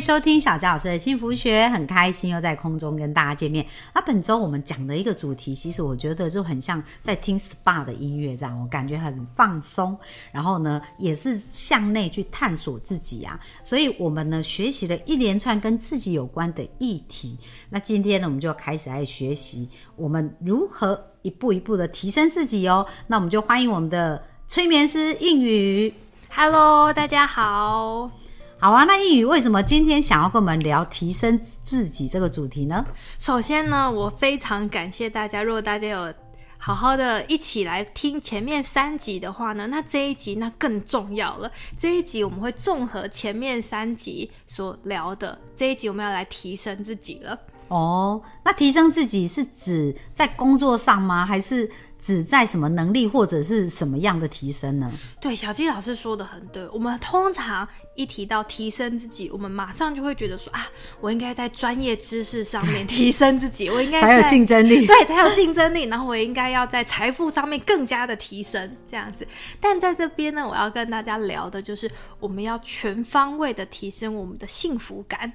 收听小佳老师的幸福学，很开心又在空中跟大家见面。那本周我们讲的一个主题，其实我觉得就很像在听 SPA 的音乐这样，我感觉很放松。然后呢，也是向内去探索自己啊。所以我们呢，学习了一连串跟自己有关的议题。那今天呢，我们就开始来学习我们如何一步一步的提升自己哦。那我们就欢迎我们的催眠师应宇。Hello，大家好。好啊，那应宇为什么今天想要跟我们聊提升自己这个主题呢？首先呢，我非常感谢大家。如果大家有好好的一起来听前面三集的话呢，那这一集那更重要了。这一集我们会综合前面三集所聊的，这一集我们要来提升自己了。哦，那提升自己是指在工作上吗？还是指在什么能力或者是什么样的提升呢？对，小鸡老师说的很对。我们通常一提到提升自己，我们马上就会觉得说啊，我应该在专业知识上面 提升自己，我应该才有竞争力。对，才有竞争力。然后我应该要在财富上面更加的提升，这样子。但在这边呢，我要跟大家聊的就是，我们要全方位的提升我们的幸福感。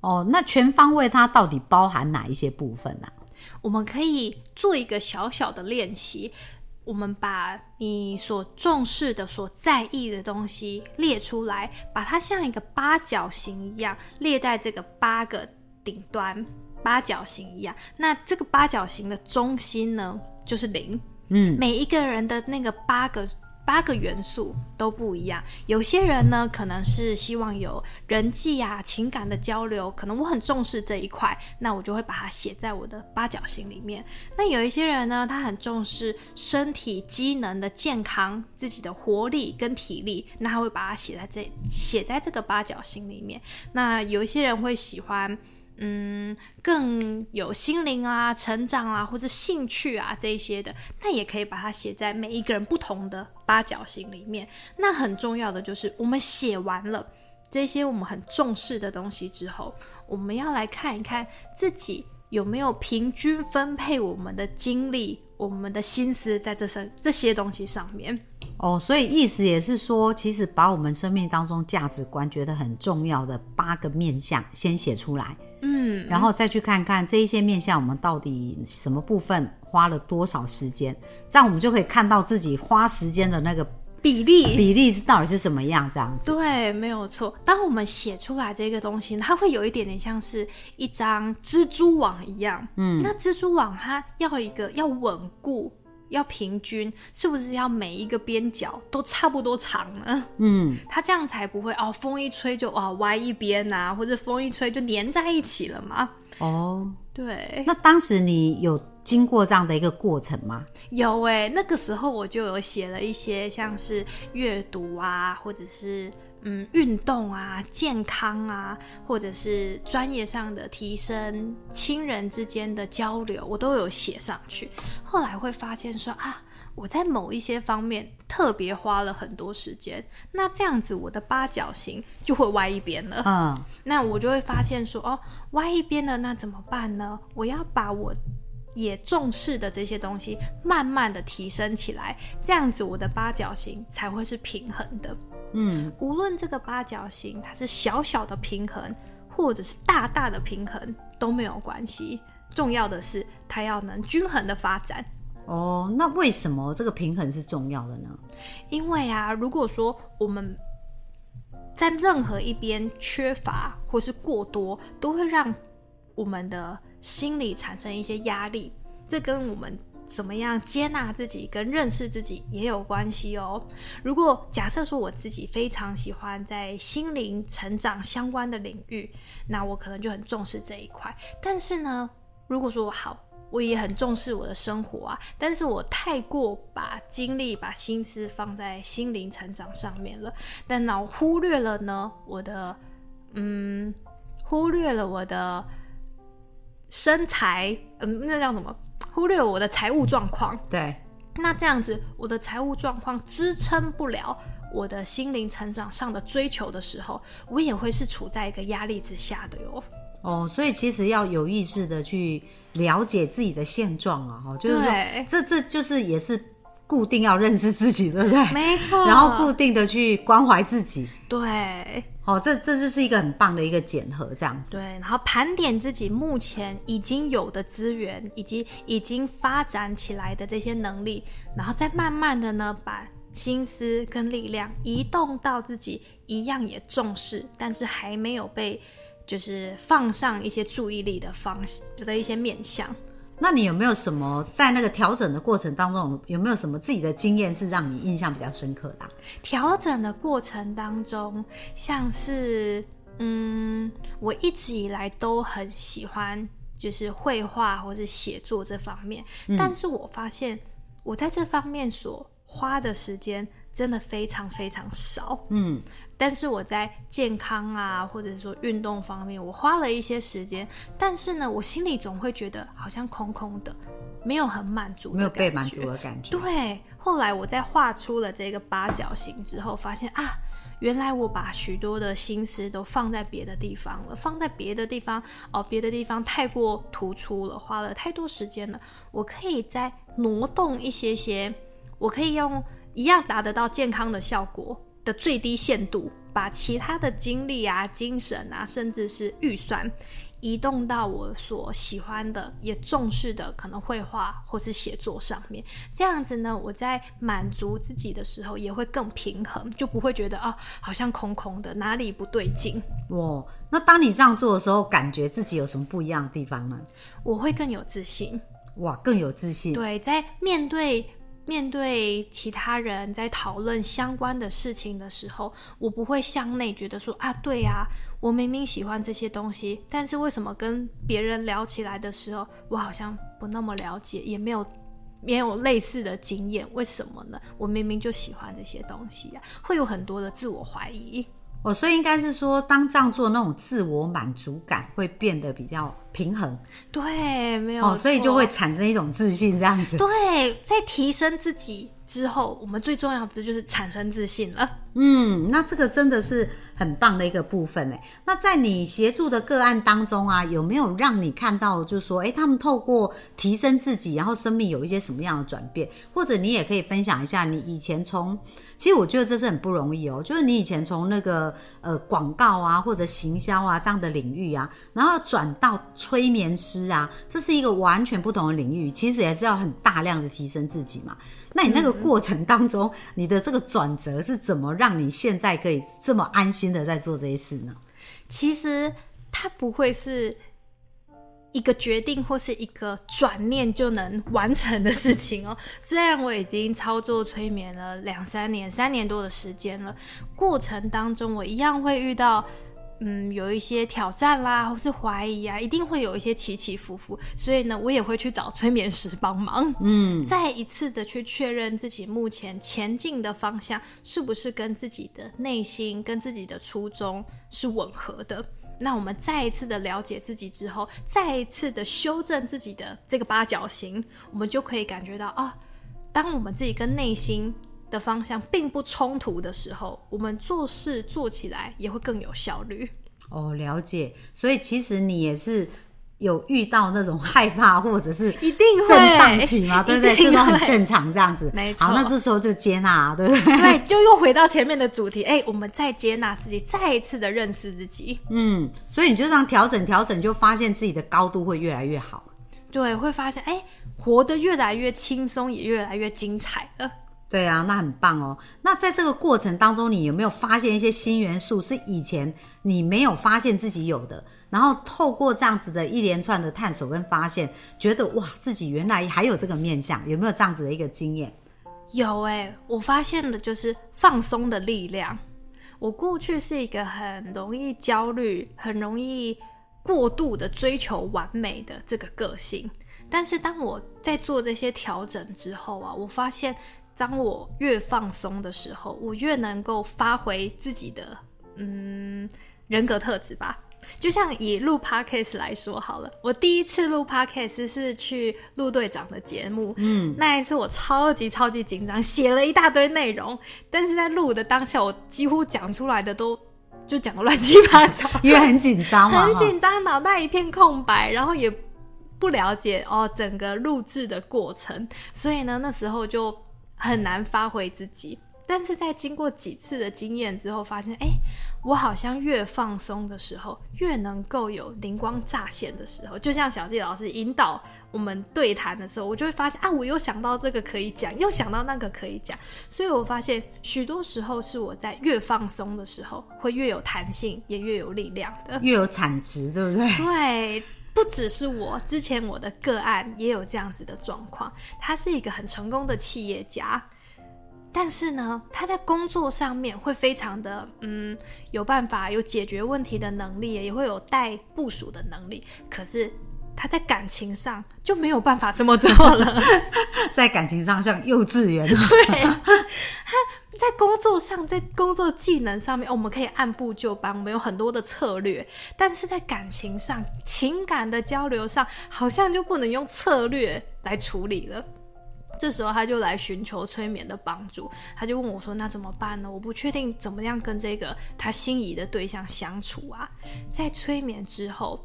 哦，那全方位它到底包含哪一些部分呢、我们可以做一个小小的练习，我们把你所重视的、所在意的东西列出来，把它像一个八角形一样列在这个八个顶端，八角形一样。那这个八角形的中心呢，就是零。嗯，每一个人的那个八个八个元素都不一样。有些人呢，可能是希望有人际啊、情感的交流，可能我很重视这一块，那我就会把它写在我的八角形里面。那有一些人呢，他很重视身体机能的健康、自己的活力跟体力，那他会把它写在这写在这个八角形里面。那有一些人会喜欢。嗯，更有心灵啊、成长啊，或者兴趣啊这一些的，那也可以把它写在每一个人不同的八角形里面。那很重要的就是，我们写完了这些我们很重视的东西之后，我们要来看一看自己有没有平均分配我们的精力、我们的心思在这些这些东西上面。哦，所以意思也是说，其实把我们生命当中价值观觉得很重要的八个面向先写出来，嗯，然后再去看看这一些面向我们到底什么部分花了多少时间，这样我们就可以看到自己花时间的那个比例比例是到底是什么样，这样子。对，没有错。当我们写出来这个东西，它会有一点点像是一张蜘蛛网一样。嗯，那蜘蛛网它要一个要稳固，要平均，是不是要每一个边角都差不多长呢？嗯，它这样才不会哦，风一吹就哦歪一边啊、或者风一吹就粘在一起了嘛。哦，对，那当时你有经过这样的一个过程吗？有诶，那个时候我就有写了一些像是阅读啊，或者是嗯运动啊、健康啊，或者是专业上的提升、亲人之间的交流，我都有写上去。后来会发现说啊，我在某一些方面特别花了很多时间，那这样子我的八角形就会歪一边了。嗯，那我就会发现说，哦，歪一边了那怎么办呢？我要把我也重视的这些东西，慢慢的提升起来，这样子我的八角形才会是平衡的。嗯，无论这个八角形它是小小的平衡，或者是大大的平衡都没有关系，重要的是它要能均衡的发展。哦，那为什么这个平衡是重要的呢？因为啊，如果说我们在任何一边缺乏或是过多，都会让我们的心理产生一些压力，这跟我们怎么样接纳自己跟认识自己也有关系哦。如果假设说我自己非常喜欢在心灵成长相关的领域，那我可能就很重视这一块。但是呢，如果说我好，我也很重视我的生活啊，但是我太过把精力、把心思放在心灵成长上面了，但脑忽略了呢我的，嗯，忽略了我的身材，嗯，那叫什么？忽略我的财务状况。对，那这样子，我的财务状况支撑不了我的心灵成长上的追求的时候，我也会是处在一个压力之下的哟。哦，所以其实要有意识的去了解自己的现状啊，哈，就是说这这就是也是固定要认识自己，对不对？没错然后固定的去关怀自己，对哦，这这就是一个很棒的一个检核，这样子。对，然后盘点自己目前已经有的资源，以及已经发展起来的这些能力，然后再慢慢的呢，把心思跟力量移动到自己一样也重视，但是还没有被就是放上一些注意力的方的一些面向。那你有没有什么在那个调整的过程当中，有没有什么自己的经验是让你印象比较深刻的啊、调整的过程当中，像是嗯，我一直以来都很喜欢就是绘画或者写作这方面，但是我发现我在这方面所花的时间真的非常非常少。嗯，但是我在健康啊，或者说运动方面，我花了一些时间，但是呢，我心里总会觉得好像空空的，没有很满足，没有被满足。的感觉。对，后来我在画出了这个八角形之后，发现啊，原来我把许多的心思都放在别的地方了，放在别的地方哦，别的地方太过突出了，花了太多时间了，我可以再挪动一些些，我可以用一样达得到健康的效果的最低限度，把其他的精力啊、精神啊，甚至是预算。移动到我所喜欢的、也重视的，可能绘画或是写作上面。这样子呢，我在满足自己的时候也会更平衡，就不会觉得啊，好像空空的，哪里不对劲。哇，那当你这样做的时候，感觉自己有什么不一样的地方呢？我会更有自信。哇，更有自信。对，在面对面对其他人在讨论相关的事情的时候，我不会向内觉得说啊，对呀、我明明喜欢这些东西，但是为什么跟别人聊起来的时候，我好像不那么了解，也没有。没有类似的经验，为什么呢？我明明就喜欢这些东西呀、会有很多的自我怀疑。哦，所以应该是说，当这样做，那种自我满足感会变得比较平衡对，没有哦，所以就会产生一种自信，这样子。对，在提升自己之后，我们最重要的就是产生自信了。嗯，那这个真的是很棒的一个部分呢。那在你协助的个案当中啊，有没有让你看到，就是说，哎，他们透过提升自己，然后生命有一些什么样的转变？或者你也可以分享一下，你以前从，其实我觉得这是很不容易哦，就是你以前从那个呃广告啊或者行销啊这样的领域啊，然后转到催眠师啊，这是一个完全不同的领域，其实也是要很大量的提升自己嘛。那你那个过程当中，你的这个转折是怎么让让你现在可以这么安心的在做这些事呢？其实它不会是一个决定或是一个转念就能完成的事情哦。虽然我已经操作催眠了两三年、三年多的时间了，过程当中我一样会遇到。嗯，有一些挑战啦，或是怀疑啊，一定会有一些起起伏伏，所以呢，我也会去找催眠师帮忙。嗯，再一次的去确认自己目前前进的方向是不是跟自己的内心、跟自己的初衷是吻合的。那我们再一次的了解自己之后，再一次的修正自己的这个八角形，我们就可以感觉到啊，当我们自己跟内心的方向并不冲突的时候，我们做事做起来也会更有效率。哦，了解。所以其实你也是有遇到那种害怕或者是一定会震荡期嘛，对不对？这都很正常，这样子。没错好，那这时候就接纳，对不对？对，就又回到前面的主题，哎、我们再接纳自己，再一次的认识自己。嗯，所以你就这样调整调整，就发现自己的高度会越来越好。对，会发现哎、活得越来越轻松，也越来越精彩了。对啊，那很棒哦。那在这个过程当中，你有没有发现一些新元素是以前你没有发现自己有的？然后透过这样子的一连串的探索跟发现，觉得哇，自己原来还有这个面相，有没有这样子的一个经验？有哎、我发现的就是放松的力量。我过去是一个很容易焦虑、很容易过度的追求完美的这个个性，但是当我在做这些调整之后啊，我发现当我越放松的时候，我越能够发挥自己的嗯人格特质吧。就像以录 podcast 来说好了，我第一次录 podcast 是去陆队长的节目，嗯，那一次我超级超级紧张，写了一大堆内容，但是在录的当下，我几乎讲出来的都就讲的乱七八糟，因为很紧张嘛，很紧张，脑袋一片空白，然后也不了解哦整个录制的过程，所以呢，那时候就很难发挥自己。但是在经过几次的经验之后，发现哎，我好像越放松的时候，越能够有灵光乍现的时候。就像小纪老师引导我们对谈的时候，我就会发现啊，我又想到这个可以讲，又想到那个可以讲。所以我发现许多时候是我在越放松的时候，会越有弹性，也越有力量的，越有产值，对不对？对，不只是我，之前我的个案也有这样子的状况。他是一个很成功的企业家。但是呢，他在工作上面会非常的，嗯，有办法，有解决问题的能力，也会有带部署的能力。可是他在感情上就没有办法这么做了，在感情上像幼稚园。对，他 在工作上，在工作技能上面，我们可以按部就班，我们有很多的策略。但是在感情上，情感的交流上，好像就不能用策略来处理了。这时候他就来寻求催眠的帮助，他就问我说：“那怎么办呢？我不确定怎么样跟这个他心仪的对象相处啊。”在催眠之后，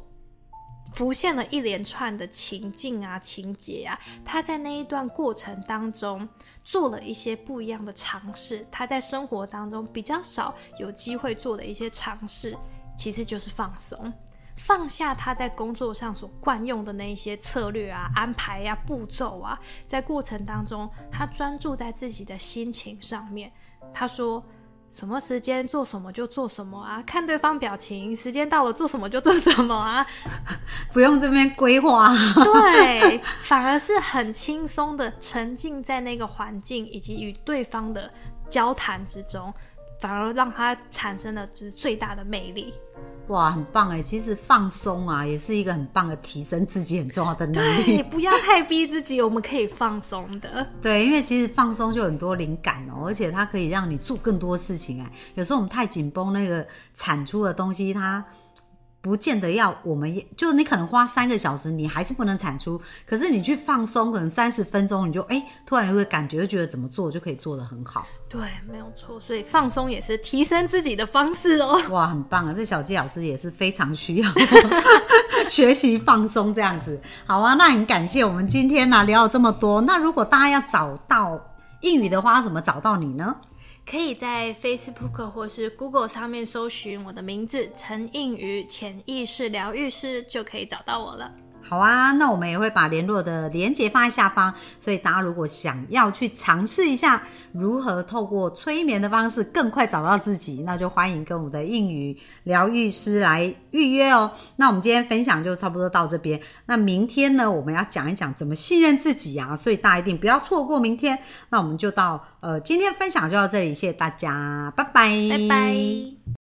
浮现了一连串的情境啊、情节啊。他在那一段过程当中做了一些不一样的尝试，他在生活当中比较少有机会做的一些尝试，其实就是放松。放下他在工作上所惯用的那一些策略啊、安排呀、步骤啊，在过程当中，他专注在自己的心情上面。他说：“什么时间做什么就做什么啊，看对方表情，时间到了做什么就做什么啊，不用这边规划。”对，反而是很轻松的沉浸在那个环境以及与对方的交谈之中，反而让他产生了就是最大的魅力。哇，很棒哎！其实放松啊，也是一个很棒的提升自己很重要的能力。你不要太逼自己，我们可以放松的。对，因为其实放松就很多灵感哦，而且它可以让你做更多事情哎。有时候我们太紧绷，那个产出的东西它。不见得要我们，就你可能花三个小时，你还是不能产出。可是你去放松，可能三十分钟，你就哎，突然有个感觉，就觉得怎么做就可以做得很好。对，没有错。所以放松也是提升自己的方式哦。哇，很棒啊！这小季老师也是非常需要 学习放松这样子。好啊，那很感谢我们今天呢聊了这么多。那如果大家要找到英语的话，怎么找到你呢？可以在 Facebook 或是 Google 上面搜寻我的名字陈映瑜潜意识疗愈师，就可以找到我了。好啊，那我们也会把联络的连接放在下方，所以大家如果想要去尝试一下如何透过催眠的方式更快找到自己，那就欢迎跟我们的应语疗愈师来预约哦。那我们今天分享就差不多到这边，那明天呢，我们要讲一讲怎么信任自己啊，所以大家一定不要错过明天。那我们就到呃，今天分享就到这里，谢谢大家，拜拜，拜拜。